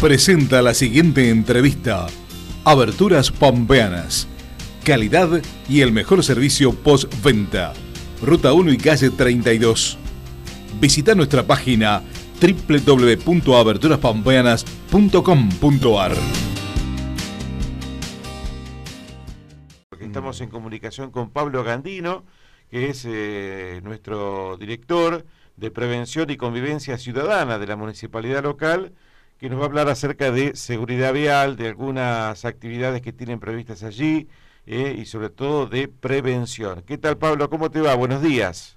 presenta la siguiente entrevista. Aberturas Pampeanas. Calidad y el mejor servicio postventa. Ruta 1 y calle 32. Visita nuestra página www.aberturaspampeanas.com.ar. Estamos en comunicación con Pablo Gandino, que es eh, nuestro director de Prevención y Convivencia Ciudadana de la Municipalidad Local, que nos va a hablar acerca de seguridad vial, de algunas actividades que tienen previstas allí eh, y sobre todo de prevención. ¿Qué tal Pablo? ¿Cómo te va? Buenos días.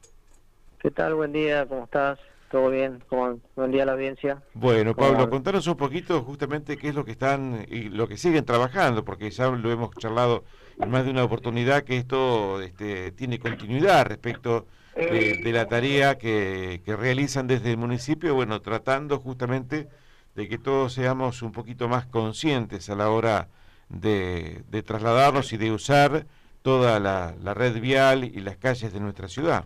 ¿Qué tal? Buen día, ¿cómo estás? ¿Todo bien? ¿Cómo, buen día a la audiencia. Bueno, Pablo, contanos un poquito justamente qué es lo que están y lo que siguen trabajando, porque ya lo hemos charlado en más de una oportunidad que esto este, tiene continuidad respecto de, la tarea que, que realizan desde el municipio, bueno, tratando justamente de que todos seamos un poquito más conscientes a la hora de, trasladarnos y de usar toda la, red vial y las calles de nuestra ciudad.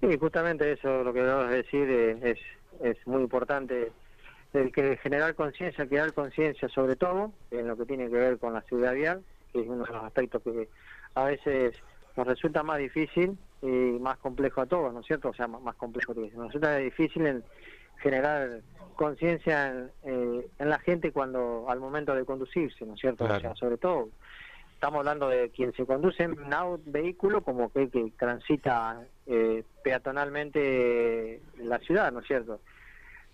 Sí, justamente eso lo que vamos a decir es, es muy importante el que generar conciencia, crear conciencia sobre todo en lo que tiene que ver con la ciudad vial, que es uno de los aspectos que a veces nos resulta más difícil y más complejo a todos, ¿no es cierto? O sea, más, complejo que nos resulta difícil en generar conciencia en, eh, en, la gente cuando al momento de conducirse, ¿no es cierto? O sea, sobre todo estamos hablando de quien se conduce en un vehículo como que, que transita eh, peatonalmente la ciudad, ¿no es cierto?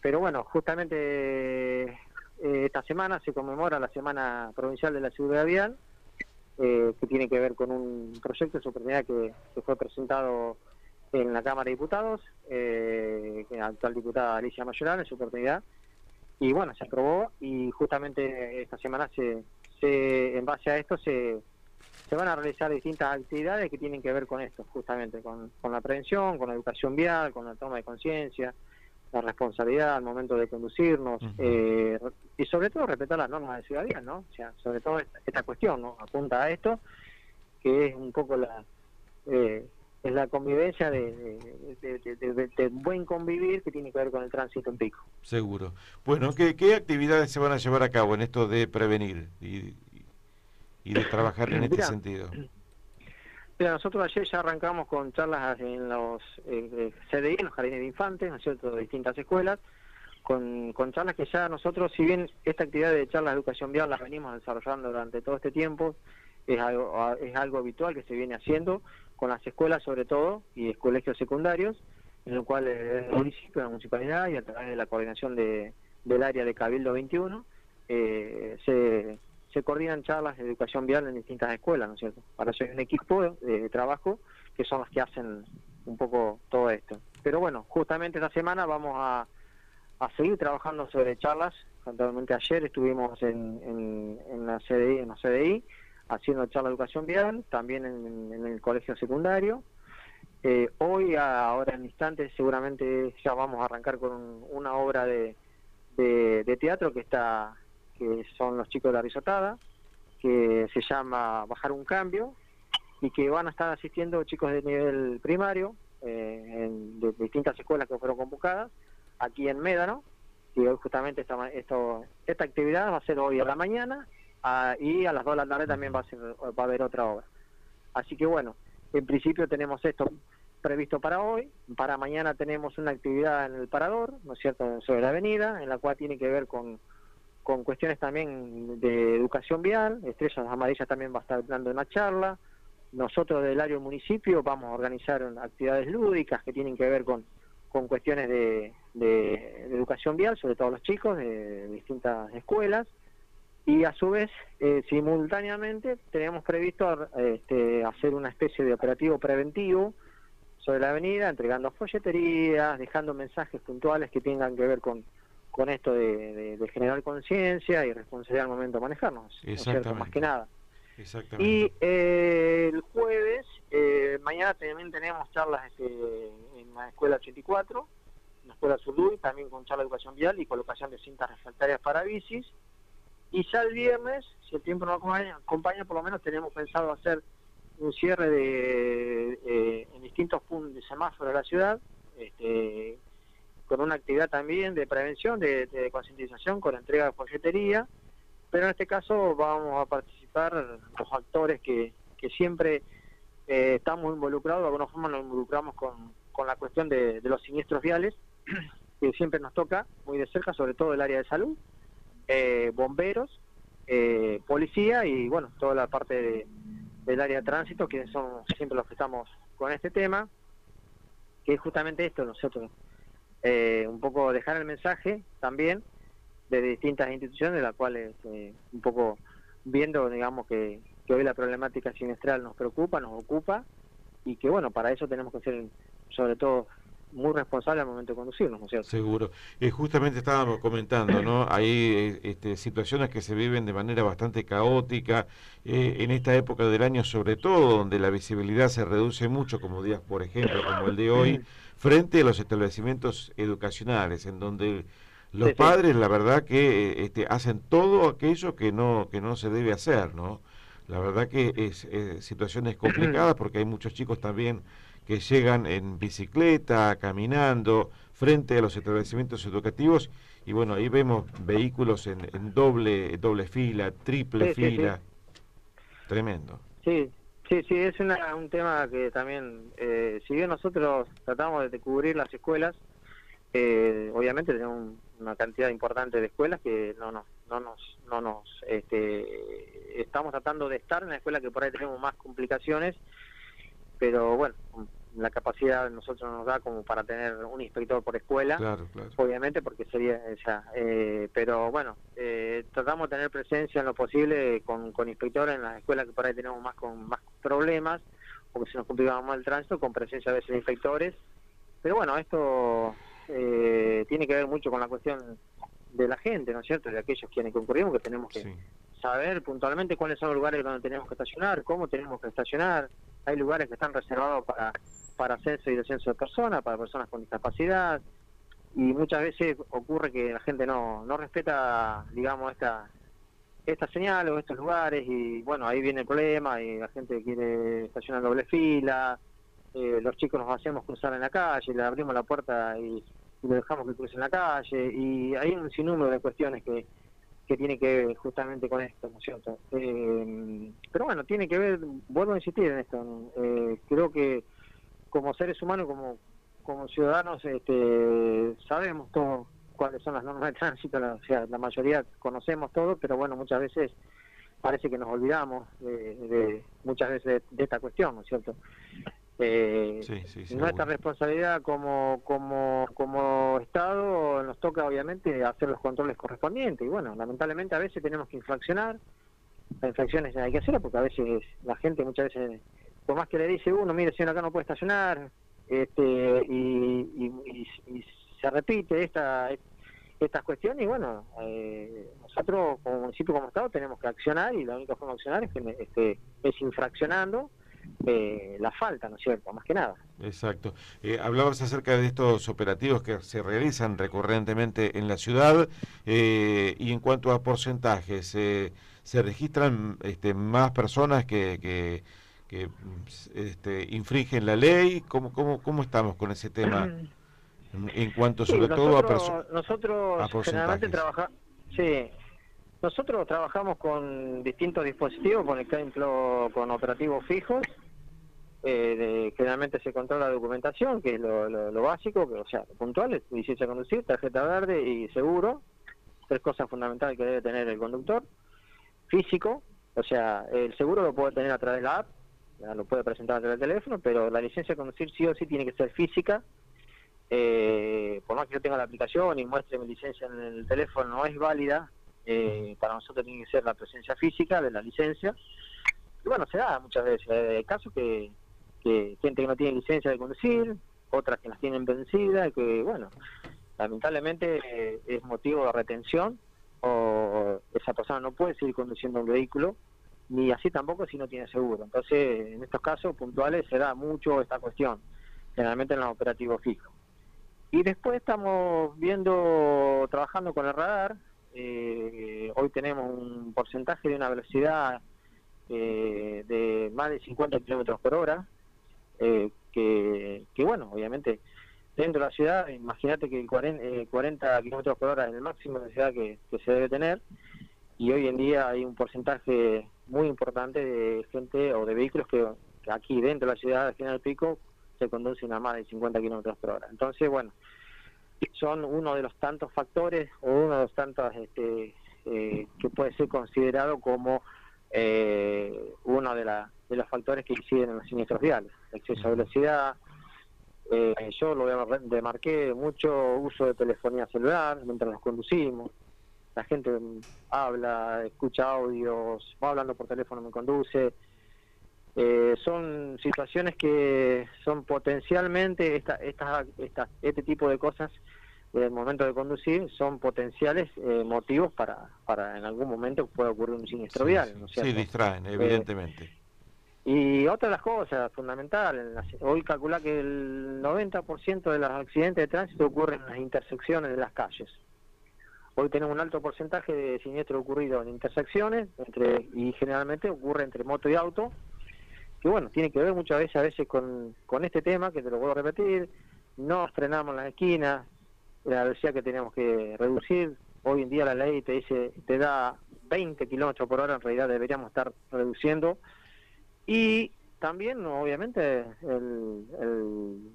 Pero bueno, justamente eh, esta semana se conmemora la Semana Provincial de la Seguridad Vial, que tiene que ver con un proyecto de oportunidad que, que fue presentado en la Cámara de Diputados, eh, la actual diputada Alicia Mayoral en su oportunidad, y bueno, se aprobó y justamente esta semana se, se en base a esto se, se van a realizar distintas actividades que tienen que ver con esto, justamente, con, con la prevención, con la educación vial, con la toma de conciencia, la responsabilidad al momento de conducirnos eh, y sobre todo respetar las normas de ciudadanía, ¿no? O sea, sobre todo esta, cuestión, ¿no? Apunta a esto, que es un poco la... Eh, es la convivencia de, de, buen convivir que tiene que ver con el tránsito en pico. Seguro. Bueno, ¿qué, ¿qué, actividades se van a llevar a cabo en esto de prevenir y, y de trabajar en este sentido? Mira, nosotros ayer ya arrancamos con charlas en los eh, CDI, en los jardines de infantes, ¿no es cierto?, de distintas escuelas, con, con charlas que ya nosotros, si bien esta actividad de charlas de educación vial la venimos desarrollando durante todo este tiempo, es algo, es algo habitual que se viene haciendo, con las escuelas sobre todo y colegios secundarios, en el cual el municipio, la municipalidad y a través de la coordinación de, del área de Cabildo 21 eh, se, se coordinan charlas de educación vial en distintas escuelas, ¿no es cierto? Para eso hay un equipo de, trabajo que son los que hacen un poco todo esto. Pero bueno, justamente esta semana vamos a, a seguir trabajando sobre charlas. Actualmente ayer estuvimos en, en, en la CDI, en la CDI haciendo charla de educación vial, también en, el colegio secundario. Eh, hoy, ahora en instantes, seguramente ya vamos a arrancar con una obra de, de, teatro que está que son los chicos de la risotada, que se llama Bajar un Cambio, y que van a estar asistiendo chicos de nivel primario, eh, en, de, distintas escuelas que fueron convocadas, aquí en Médano, y hoy justamente esta, esto, esta actividad va a ser hoy a la mañana Ah, y a las 2 de la tarde también va a, ser, va a haber otra obra. Así que bueno, en principio tenemos esto previsto para hoy, para mañana tenemos una actividad en el Parador, ¿no es cierto?, sobre la avenida, en la cual tiene que ver con, con cuestiones también de educación vial, Estrellas Amarillas también va a estar dando una charla, nosotros del área del municipio vamos a organizar actividades lúdicas que tienen que ver con, con cuestiones de, de educación vial, sobre todo los chicos de distintas escuelas, y a su vez, eh, simultáneamente, tenemos previsto este, hacer una especie de operativo preventivo sobre la avenida, entregando folleterías, dejando mensajes puntuales que tengan que ver con, con esto de, generar conciencia y responsabilidad al momento de manejarnos, cierto? Más que nada. Y eh, el jueves, eh, mañana también tenemos charlas este, en la Escuela 84, en la Escuela Sudú, también con charla de educación vial y colocación de cintas refractarias para bicis. Y ya el viernes, si el tiempo no acompaña, por lo menos tenemos pensado hacer un cierre de, eh, en distintos puntos de semáforo de la ciudad, este, con una actividad también de prevención, de, concientización, con entrega de folletería, pero en este caso vamos a participar los actores que, siempre eh, estamos involucrados, de alguna forma nos involucramos con, la cuestión de, los siniestros viales, que siempre nos toca muy de cerca, sobre todo el área de salud, eh, bomberos, eh, policía y bueno, toda la parte de, del área de tránsito, que son siempre los que estamos con este tema, que es justamente esto, nosotros, eh, un poco dejar el mensaje también de distintas instituciones, de las cuales eh, un poco viendo, digamos, que, que hoy la problemática sinestral nos preocupa, nos ocupa, y que bueno, para eso tenemos que ser sobre todo muy responsable al momento de conducirnos, ¿no es cierto? Seguro. Eh, justamente estábamos comentando, ¿no? Hay eh, este, situaciones que se viven de manera bastante caótica eh, en esta época del año, sobre todo donde la visibilidad se reduce mucho, como días, por ejemplo, como el de hoy, frente a los establecimientos educacionales, en donde los sí, padres, sí. la verdad, que este, hacen todo aquello que no que no se debe hacer, ¿no? La verdad que es, es situaciones complicadas porque hay muchos chicos también que llegan en bicicleta, caminando, frente a los establecimientos educativos, y bueno, ahí vemos vehículos en, en doble, doble fila, triple sí, fila. Sí, sí. Tremendo. Sí, sí, sí, es una, un tema que también, eh, si bien nosotros tratamos de cubrir las escuelas, eh, obviamente tenemos una cantidad importante de escuelas que no nos, no nos, no nos, este, estamos tratando de estar en la escuela que por ahí tenemos más complicaciones pero bueno, la capacidad nosotros nos da como para tener un inspector por escuela, claro, claro. obviamente porque sería esa, eh, pero bueno, eh, tratamos de tener presencia en lo posible con, con inspectores en las escuelas que por ahí tenemos más con más problemas o que se nos complica más el tránsito, con presencia a veces de inspectores, pero bueno, esto eh, tiene que ver mucho con la cuestión de la gente, ¿no es cierto?, de aquellos quienes concurrimos, que tenemos que sí. saber puntualmente cuáles son los lugares donde tenemos que estacionar, cómo tenemos que estacionar, hay lugares que están reservados para, para ascenso y descenso de personas, para personas con discapacidad, y muchas veces ocurre que la gente no, no respeta, digamos, esta esta señal o estos lugares, y bueno, ahí viene el problema, y la gente quiere estacionar doble fila, eh, los chicos nos hacemos cruzar en la calle, le abrimos la puerta y, y lo dejamos que cruce en la calle, y hay un sinnúmero de cuestiones que que tiene que ver justamente con esto, ¿no es cierto? Eh, pero bueno, tiene que ver, vuelvo a insistir en esto, eh, creo que como seres humanos, como como ciudadanos, este, sabemos todo cuáles son las normas de tránsito, la, o sea, la mayoría conocemos todo, pero bueno, muchas veces parece que nos olvidamos de, de muchas veces de, de, esta cuestión, ¿no es cierto? Eh, sí, sí, nuestra responsabilidad como, como, como Estado nos toca obviamente hacer los controles correspondientes. Y bueno, lamentablemente a veces tenemos que infraccionar, las infracciones hay que hacerlas porque a veces la gente muchas veces, por más que le dice uno, mire, si acá no puede estacionar, este y, y, y, y se repite esta estas cuestiones y bueno, eh, nosotros como municipio, como Estado tenemos que accionar y la única forma de accionar es, que, este, es infraccionando eh, la falta, ¿no es cierto? Más que nada. Exacto. Eh, hablabas acerca de estos operativos que se realizan recurrentemente en la ciudad eh, y en cuanto a porcentajes, eh, ¿se registran este, más personas que, que, que este, infringen la ley? ¿Cómo, cómo, ¿Cómo estamos con ese tema? En cuanto sobre sí, todo a, nosotros a generalmente trabajamos sí nosotros trabajamos con distintos dispositivos, por ejemplo, con operativos fijos. Eh, generalmente se controla la documentación, que es lo, lo, básico, que, o sea, puntuales, licencia de conducir, tarjeta verde y seguro. Tres cosas fundamentales que debe tener el conductor. Físico, o sea, el seguro lo puede tener a través de la app, ya lo puede presentar a través del teléfono, pero la licencia de conducir sí o sí tiene que ser física. Eh, por más que yo tenga la aplicación y muestre mi licencia en el teléfono, no es válida eh, para nosotros tiene que ser la presencia física de la licencia. Y bueno, se da muchas veces. Hay eh, casos que, que gente que no tiene licencia de conducir, otras que las tienen vencidas, que bueno, lamentablemente eh, es motivo de retención o esa persona no puede seguir conduciendo un vehículo, ni así tampoco si no tiene seguro. Entonces, en estos casos puntuales se da mucho esta cuestión, generalmente en los operativos fijos. Y después estamos viendo, trabajando con el radar, eh, hoy tenemos un porcentaje de una velocidad eh, de más de 50 kilómetros por hora, eh, que, bueno, obviamente dentro de la ciudad, imagínate que el 40, 40 kilómetros por hora es el máximo de ciudad que, se debe tener y hoy en día hay un porcentaje muy importante de gente o de vehículos que, aquí dentro de la ciudad, al final del pico, se conducen a más de 50 kilómetros por hora. Entonces, bueno, son uno de los tantos factores o uno de los tantos este, eh, que puede ser considerado como eh, uno de, de los factores que inciden en los siniestros viales. Exceso de velocidad, eh, yo lo demarqué mucho uso de telefonía celular mientras nos conducimos. La gente habla, escucha audios, va hablando por teléfono, me conduce. Eh, son situaciones que son potencialmente, esta, esta, este tipo de cosas en el momento de conducir son potenciales eh, motivos para, para en algún momento pueda ocurrir un siniestro vial. ¿no sí, distraen, evidentemente. Y otra de las cosas fundamentales, hoy calcula que el 90% de los accidentes de tránsito ocurren en las intersecciones de las calles. Hoy tenemos un alto porcentaje de siniestros ocurridos en intersecciones entre y generalmente ocurre entre moto y auto, que bueno, tiene que ver muchas veces a veces con, con este tema, que te lo vuelvo a repetir, no frenamos en las esquinas, la velocidad que tenemos que reducir, hoy en día la ley te dice, te da 20 kilómetros por hora, en realidad deberíamos estar reduciendo y también, obviamente, el,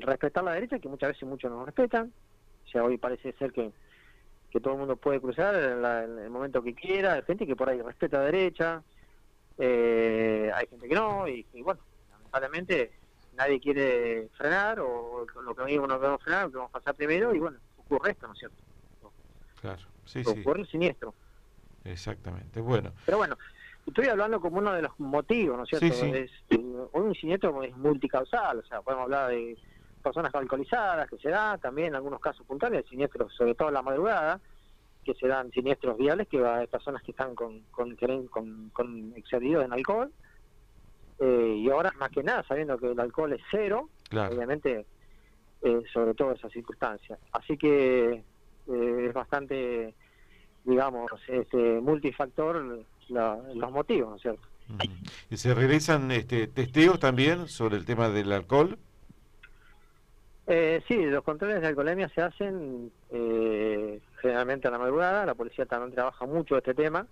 respetar la derecha, que muchas veces muchos no respetan. O sea, hoy parece ser que, que todo el mundo puede cruzar en, el momento que quiera. Hay gente que por ahí respeta la derecha, eh, hay gente que no, y, bueno, lamentablemente nadie quiere frenar, o lo que mismo no queremos frenar, lo que vamos a pasar primero, y bueno, ocurre esto, ¿no es cierto? Claro, sí, sí. Ocurre siniestro. Exactamente, bueno. Pero bueno, estoy hablando como uno de los motivos, ¿no es cierto? Es, eh, un siniestro es multicausal, o sea, podemos hablar de personas alcoholizadas que se dan, también en algunos casos puntuales, siniestros, sobre todo en la madrugada, que se dan siniestros viales, que va a personas que están con, con, con, con excedidos en alcohol, eh, y ahora más que nada, sabiendo que el alcohol es cero, obviamente, eh, sobre todo esas circunstancias. Así que es bastante, digamos, este multifactor los motivos, ¿no es cierto? ¿Y se realizan este, testeos también sobre el tema del alcohol? Eh, sí, los controles de alcoholemia se hacen eh, generalmente a la madrugada, la policía también trabaja mucho este tema,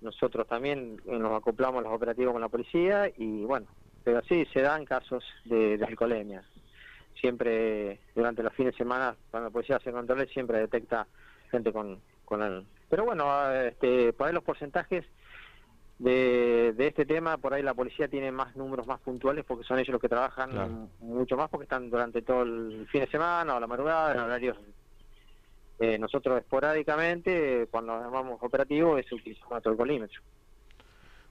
nosotros también nos acoplamos los operativos con la policía y bueno, pero sí se dan casos de, de alcoholemia. Siempre durante los fines de semana, cuando la policía hace controles, siempre detecta gente con, con el, pero bueno, este, por ahí los porcentajes de, de este tema, por ahí la policía tiene más números más puntuales porque son ellos los que trabajan mucho más porque están durante todo el fin de semana o la madrugada en horarios. Eh, nosotros esporádicamente, cuando llamamos operativo, es utilizamos el colímetro.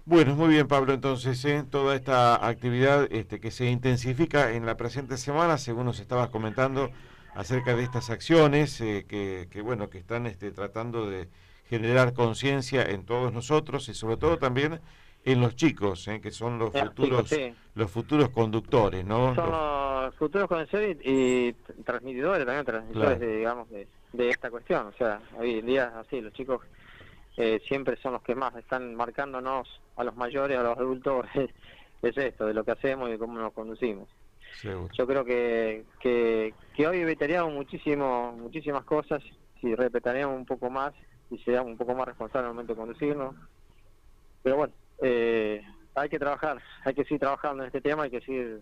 Bueno, muy bien Pablo, entonces ¿eh? toda esta actividad este, que se intensifica en la presente semana, según nos estabas comentando, acerca de estas acciones eh, que, que, bueno, que están este, tratando de generar conciencia en todos nosotros y sobre todo también en los chicos, eh, que son los futuros los futuros conductores, ¿no? Son los, futuros conductores y, transmitidores también, transmisores de, digamos de, esta cuestión, o sea, hoy en día así los chicos eh, siempre son los que más están marcándonos a los mayores, a los adultos, es esto, de lo que hacemos y cómo nos conducimos. Yo creo que, que, que hoy evitaríamos muchísimo, muchísimas cosas si respetaríamos un poco más y seamos un poco más responsables al momento de conducirnos. Pero bueno, eh, hay que trabajar, hay que seguir trabajando en este tema, hay que seguir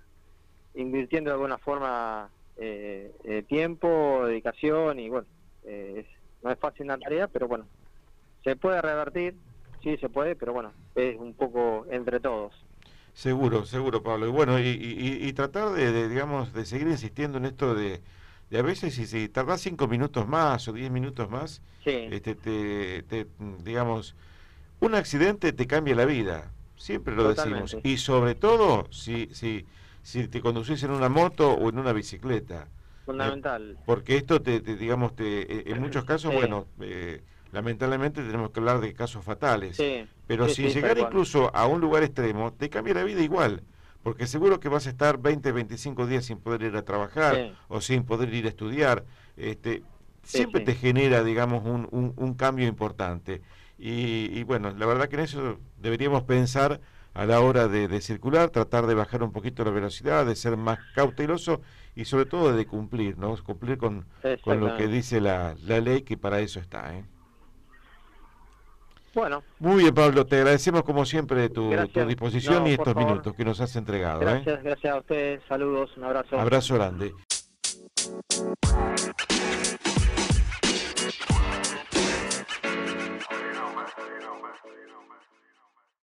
invirtiendo de alguna forma eh, eh tiempo, dedicación y bueno, eh, no es fácil la tarea, pero bueno, se puede revertir, sí se puede, pero bueno, es un poco entre todos. Seguro, seguro, Pablo. Y bueno, y, y, tratar de, digamos, de seguir insistiendo en esto de, de a veces si, si tardás cinco minutos más o diez minutos más, este, te, digamos, un accidente te cambia la vida. Siempre lo decimos. Y sobre todo si, si, si te conducís en una moto o en una bicicleta. Fundamental. Eh, porque esto, te, digamos, te, en muchos casos, bueno, eh, lamentablemente tenemos que hablar de casos fatales. Pero si llegar incluso a un lugar extremo, te cambia la vida igual. Porque seguro que vas a estar 20, 25 días sin poder ir a trabajar o sin poder ir a estudiar. Este, siempre te genera, digamos, un, un, cambio importante. Y, y, bueno, la verdad que en eso deberíamos pensar a la hora de, circular, tratar de bajar un poquito la velocidad, de ser más cauteloso y sobre todo de cumplir, ¿no? Cumplir con, con lo que dice la, la ley, que para eso está, ¿eh? Bueno. Muy bien, Pablo, te agradecemos como siempre tu, tu disposición y estos minutos que nos has entregado. ¿eh? Gracias, gracias a ustedes. Saludos, un abrazo. Abrazo grande.